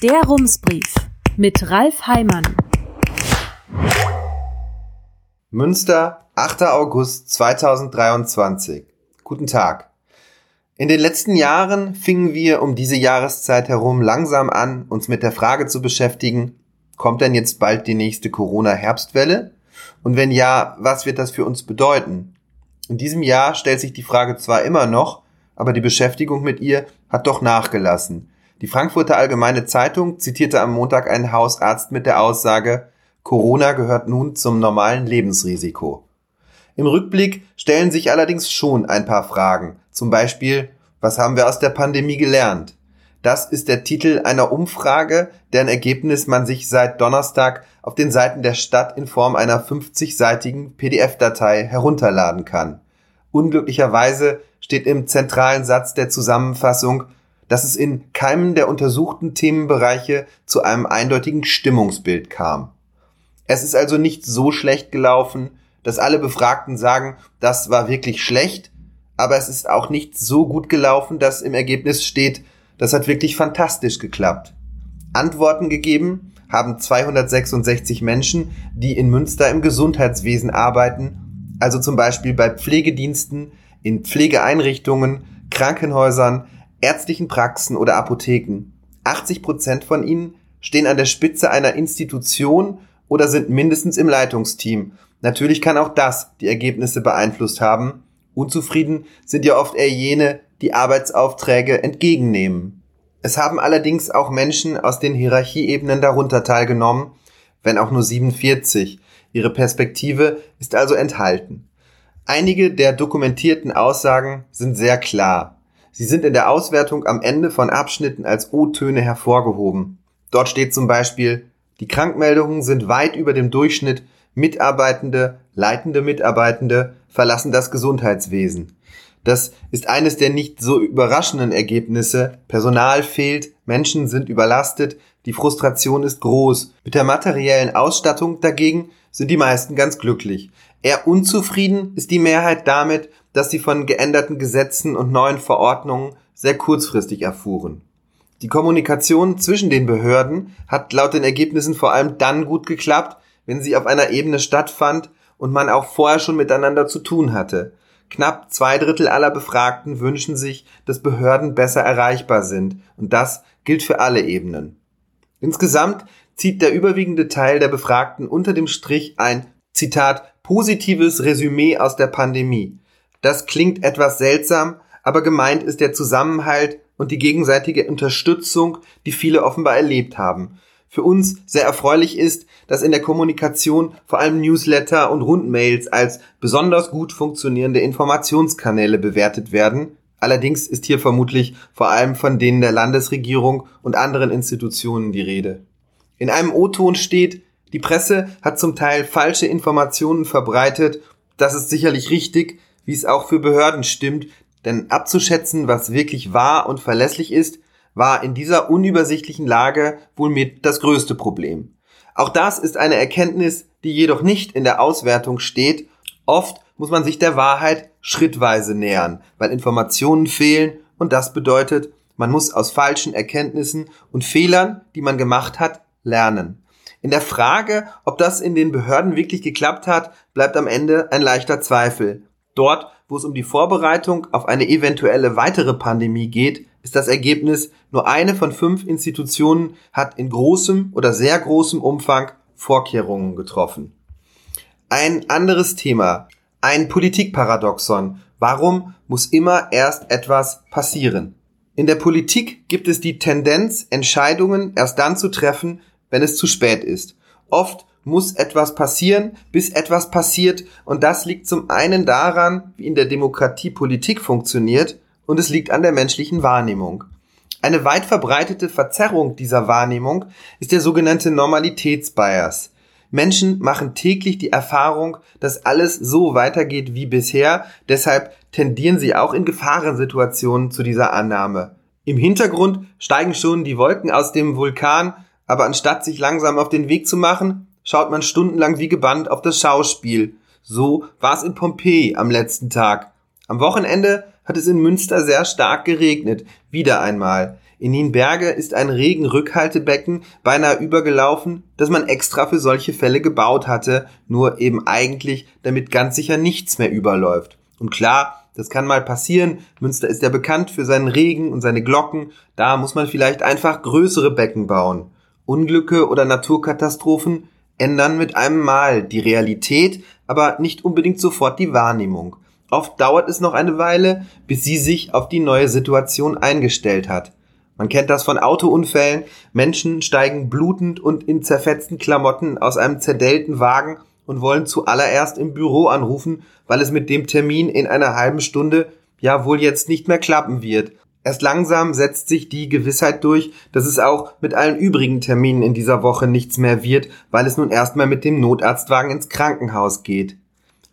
Der Rumsbrief mit Ralf Heimann. Münster, 8. August 2023. Guten Tag. In den letzten Jahren fingen wir um diese Jahreszeit herum langsam an, uns mit der Frage zu beschäftigen, kommt denn jetzt bald die nächste Corona-Herbstwelle? Und wenn ja, was wird das für uns bedeuten? In diesem Jahr stellt sich die Frage zwar immer noch, aber die Beschäftigung mit ihr hat doch nachgelassen. Die Frankfurter Allgemeine Zeitung zitierte am Montag einen Hausarzt mit der Aussage, Corona gehört nun zum normalen Lebensrisiko. Im Rückblick stellen sich allerdings schon ein paar Fragen. Zum Beispiel, was haben wir aus der Pandemie gelernt? Das ist der Titel einer Umfrage, deren Ergebnis man sich seit Donnerstag auf den Seiten der Stadt in Form einer 50-seitigen PDF-Datei herunterladen kann. Unglücklicherweise steht im zentralen Satz der Zusammenfassung, dass es in keinem der untersuchten Themenbereiche zu einem eindeutigen Stimmungsbild kam. Es ist also nicht so schlecht gelaufen, dass alle Befragten sagen, das war wirklich schlecht, aber es ist auch nicht so gut gelaufen, dass im Ergebnis steht, das hat wirklich fantastisch geklappt. Antworten gegeben haben 266 Menschen, die in Münster im Gesundheitswesen arbeiten, also zum Beispiel bei Pflegediensten, in Pflegeeinrichtungen, Krankenhäusern, ärztlichen Praxen oder Apotheken. 80 Prozent von ihnen stehen an der Spitze einer Institution oder sind mindestens im Leitungsteam. Natürlich kann auch das die Ergebnisse beeinflusst haben. Unzufrieden sind ja oft eher jene, die Arbeitsaufträge entgegennehmen. Es haben allerdings auch Menschen aus den Hierarchieebenen darunter teilgenommen, wenn auch nur 47. Ihre Perspektive ist also enthalten. Einige der dokumentierten Aussagen sind sehr klar. Sie sind in der Auswertung am Ende von Abschnitten als O-Töne hervorgehoben. Dort steht zum Beispiel, die Krankmeldungen sind weit über dem Durchschnitt, Mitarbeitende, leitende Mitarbeitende verlassen das Gesundheitswesen. Das ist eines der nicht so überraschenden Ergebnisse. Personal fehlt, Menschen sind überlastet, die Frustration ist groß. Mit der materiellen Ausstattung dagegen sind die meisten ganz glücklich. Eher unzufrieden ist die Mehrheit damit, dass sie von geänderten Gesetzen und neuen Verordnungen sehr kurzfristig erfuhren. Die Kommunikation zwischen den Behörden hat laut den Ergebnissen vor allem dann gut geklappt, wenn sie auf einer Ebene stattfand und man auch vorher schon miteinander zu tun hatte. Knapp zwei Drittel aller Befragten wünschen sich, dass Behörden besser erreichbar sind, und das gilt für alle Ebenen. Insgesamt zieht der überwiegende Teil der Befragten unter dem Strich ein, Zitat, positives Resümee aus der Pandemie. Das klingt etwas seltsam, aber gemeint ist der Zusammenhalt und die gegenseitige Unterstützung, die viele offenbar erlebt haben. Für uns sehr erfreulich ist, dass in der Kommunikation vor allem Newsletter und Rundmails als besonders gut funktionierende Informationskanäle bewertet werden. Allerdings ist hier vermutlich vor allem von denen der Landesregierung und anderen Institutionen die Rede. In einem O-Ton steht, die Presse hat zum Teil falsche Informationen verbreitet. Das ist sicherlich richtig, wie es auch für Behörden stimmt, denn abzuschätzen, was wirklich wahr und verlässlich ist, war in dieser unübersichtlichen Lage wohl mit das größte Problem. Auch das ist eine Erkenntnis, die jedoch nicht in der Auswertung steht. Oft muss man sich der Wahrheit schrittweise nähern, weil Informationen fehlen und das bedeutet, man muss aus falschen Erkenntnissen und Fehlern, die man gemacht hat, lernen. In der Frage, ob das in den Behörden wirklich geklappt hat, bleibt am Ende ein leichter Zweifel. Dort, wo es um die Vorbereitung auf eine eventuelle weitere Pandemie geht, ist das Ergebnis, nur eine von fünf Institutionen hat in großem oder sehr großem Umfang Vorkehrungen getroffen. Ein anderes Thema, ein Politikparadoxon. Warum muss immer erst etwas passieren? In der Politik gibt es die Tendenz, Entscheidungen erst dann zu treffen, wenn es zu spät ist. Oft muss etwas passieren, bis etwas passiert. Und das liegt zum einen daran, wie in der Demokratie Politik funktioniert, und es liegt an der menschlichen Wahrnehmung. Eine weit verbreitete Verzerrung dieser Wahrnehmung ist der sogenannte Normalitätsbias. Menschen machen täglich die Erfahrung, dass alles so weitergeht wie bisher, deshalb tendieren sie auch in Gefahrensituationen zu dieser Annahme. Im Hintergrund steigen schon die Wolken aus dem Vulkan, aber anstatt sich langsam auf den Weg zu machen, schaut man stundenlang wie gebannt auf das Schauspiel. So war es in Pompeji am letzten Tag. Am Wochenende hat es in Münster sehr stark geregnet. Wieder einmal. In Nienberge ist ein Regenrückhaltebecken beinahe übergelaufen, das man extra für solche Fälle gebaut hatte, nur eben eigentlich, damit ganz sicher nichts mehr überläuft. Und klar, das kann mal passieren. Münster ist ja bekannt für seinen Regen und seine Glocken. Da muss man vielleicht einfach größere Becken bauen. Unglücke oder Naturkatastrophen ändern mit einem Mal die Realität, aber nicht unbedingt sofort die Wahrnehmung. Oft dauert es noch eine Weile, bis sie sich auf die neue Situation eingestellt hat. Man kennt das von Autounfällen. Menschen steigen blutend und in zerfetzten Klamotten aus einem zerdellten Wagen und wollen zuallererst im Büro anrufen, weil es mit dem Termin in einer halben Stunde ja wohl jetzt nicht mehr klappen wird. Erst langsam setzt sich die Gewissheit durch, dass es auch mit allen übrigen Terminen in dieser Woche nichts mehr wird, weil es nun erstmal mit dem Notarztwagen ins Krankenhaus geht.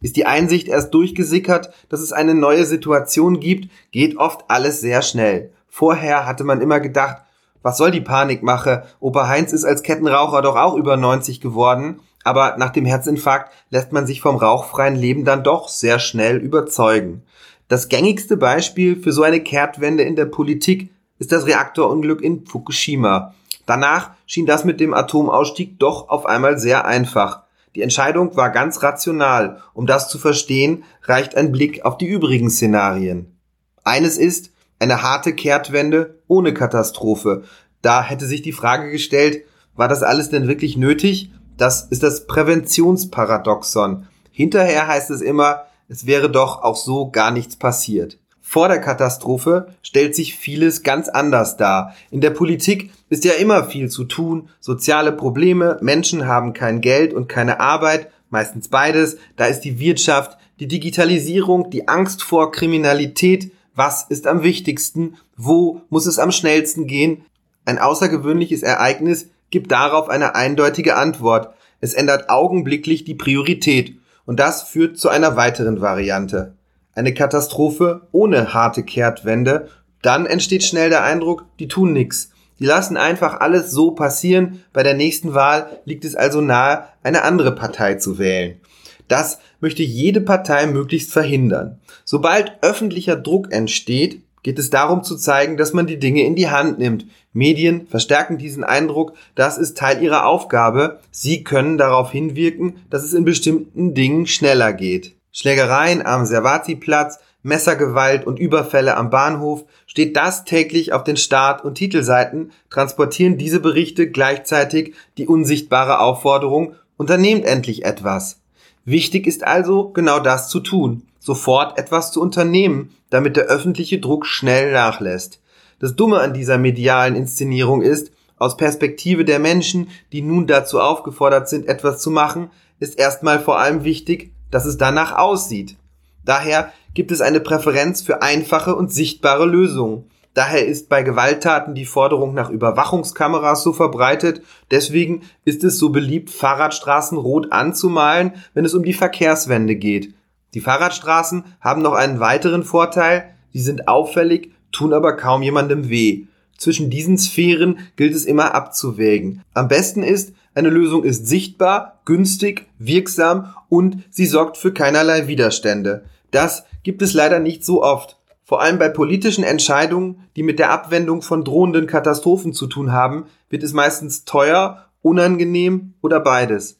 Ist die Einsicht erst durchgesickert, dass es eine neue Situation gibt, geht oft alles sehr schnell. Vorher hatte man immer gedacht, was soll die Panikmache? Opa Heinz ist als Kettenraucher doch auch über 90 geworden. Aber nach dem Herzinfarkt lässt man sich vom rauchfreien Leben dann doch sehr schnell überzeugen. Das gängigste Beispiel für so eine Kehrtwende in der Politik ist das Reaktorunglück in Fukushima. Danach schien das mit dem Atomausstieg doch auf einmal sehr einfach. Die Entscheidung war ganz rational. Um das zu verstehen, reicht ein Blick auf die übrigen Szenarien. Eines ist eine harte Kehrtwende ohne Katastrophe. Da hätte sich die Frage gestellt, war das alles denn wirklich nötig? Das ist das Präventionsparadoxon. Hinterher heißt es immer, es wäre doch auch so gar nichts passiert. Vor der Katastrophe stellt sich vieles ganz anders dar. In der Politik ist ja immer viel zu tun, soziale Probleme, Menschen haben kein Geld und keine Arbeit, meistens beides, da ist die Wirtschaft, die Digitalisierung, die Angst vor Kriminalität, was ist am wichtigsten, wo muss es am schnellsten gehen. Ein außergewöhnliches Ereignis gibt darauf eine eindeutige Antwort. Es ändert augenblicklich die Priorität und das führt zu einer weiteren Variante eine Katastrophe ohne harte Kehrtwende, dann entsteht schnell der Eindruck, die tun nix. Die lassen einfach alles so passieren. Bei der nächsten Wahl liegt es also nahe, eine andere Partei zu wählen. Das möchte jede Partei möglichst verhindern. Sobald öffentlicher Druck entsteht, geht es darum zu zeigen, dass man die Dinge in die Hand nimmt. Medien verstärken diesen Eindruck, das ist Teil ihrer Aufgabe. Sie können darauf hinwirken, dass es in bestimmten Dingen schneller geht. Schlägereien am Servati-Platz, Messergewalt und Überfälle am Bahnhof, steht das täglich auf den Start- und Titelseiten, transportieren diese Berichte gleichzeitig die unsichtbare Aufforderung, unternehmt endlich etwas. Wichtig ist also, genau das zu tun, sofort etwas zu unternehmen, damit der öffentliche Druck schnell nachlässt. Das Dumme an dieser medialen Inszenierung ist, aus Perspektive der Menschen, die nun dazu aufgefordert sind, etwas zu machen, ist erstmal vor allem wichtig, dass es danach aussieht. Daher gibt es eine Präferenz für einfache und sichtbare Lösungen. Daher ist bei Gewalttaten die Forderung nach Überwachungskameras so verbreitet. Deswegen ist es so beliebt, Fahrradstraßen rot anzumalen, wenn es um die Verkehrswende geht. Die Fahrradstraßen haben noch einen weiteren Vorteil. Sie sind auffällig, tun aber kaum jemandem weh. Zwischen diesen Sphären gilt es immer abzuwägen. Am besten ist, eine Lösung ist sichtbar, günstig, wirksam und sie sorgt für keinerlei Widerstände. Das gibt es leider nicht so oft. Vor allem bei politischen Entscheidungen, die mit der Abwendung von drohenden Katastrophen zu tun haben, wird es meistens teuer, unangenehm oder beides.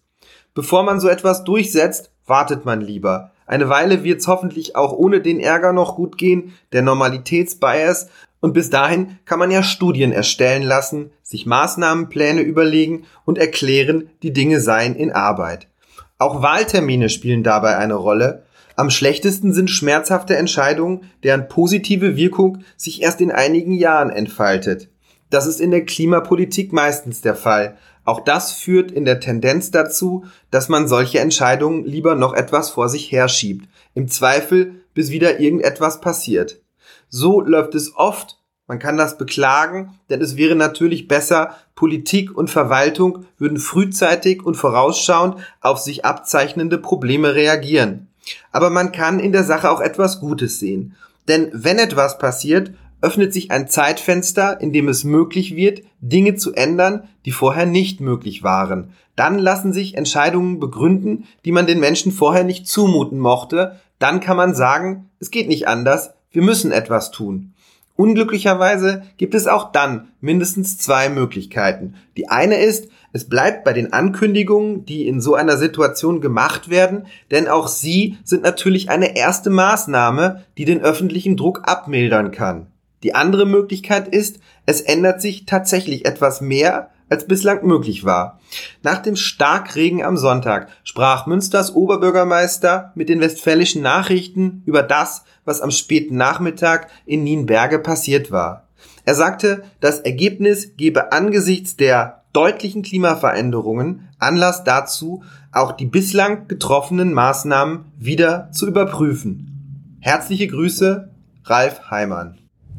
Bevor man so etwas durchsetzt, wartet man lieber. Eine Weile wird's hoffentlich auch ohne den Ärger noch gut gehen, der Normalitätsbias, und bis dahin kann man ja Studien erstellen lassen, sich Maßnahmenpläne überlegen und erklären, die Dinge seien in Arbeit. Auch Wahltermine spielen dabei eine Rolle. Am schlechtesten sind schmerzhafte Entscheidungen, deren positive Wirkung sich erst in einigen Jahren entfaltet. Das ist in der Klimapolitik meistens der Fall. Auch das führt in der Tendenz dazu, dass man solche Entscheidungen lieber noch etwas vor sich herschiebt. Im Zweifel, bis wieder irgendetwas passiert. So läuft es oft. Man kann das beklagen, denn es wäre natürlich besser, Politik und Verwaltung würden frühzeitig und vorausschauend auf sich abzeichnende Probleme reagieren. Aber man kann in der Sache auch etwas Gutes sehen. Denn wenn etwas passiert, öffnet sich ein Zeitfenster, in dem es möglich wird, Dinge zu ändern, die vorher nicht möglich waren. Dann lassen sich Entscheidungen begründen, die man den Menschen vorher nicht zumuten mochte. Dann kann man sagen, es geht nicht anders, wir müssen etwas tun. Unglücklicherweise gibt es auch dann mindestens zwei Möglichkeiten. Die eine ist, es bleibt bei den Ankündigungen, die in so einer Situation gemacht werden, denn auch sie sind natürlich eine erste Maßnahme, die den öffentlichen Druck abmildern kann. Die andere Möglichkeit ist, es ändert sich tatsächlich etwas mehr, als bislang möglich war. Nach dem Starkregen am Sonntag sprach Münsters Oberbürgermeister mit den westfälischen Nachrichten über das, was am späten Nachmittag in Nienberge passiert war. Er sagte, das Ergebnis gebe angesichts der deutlichen Klimaveränderungen Anlass dazu, auch die bislang getroffenen Maßnahmen wieder zu überprüfen. Herzliche Grüße, Ralf Heimann.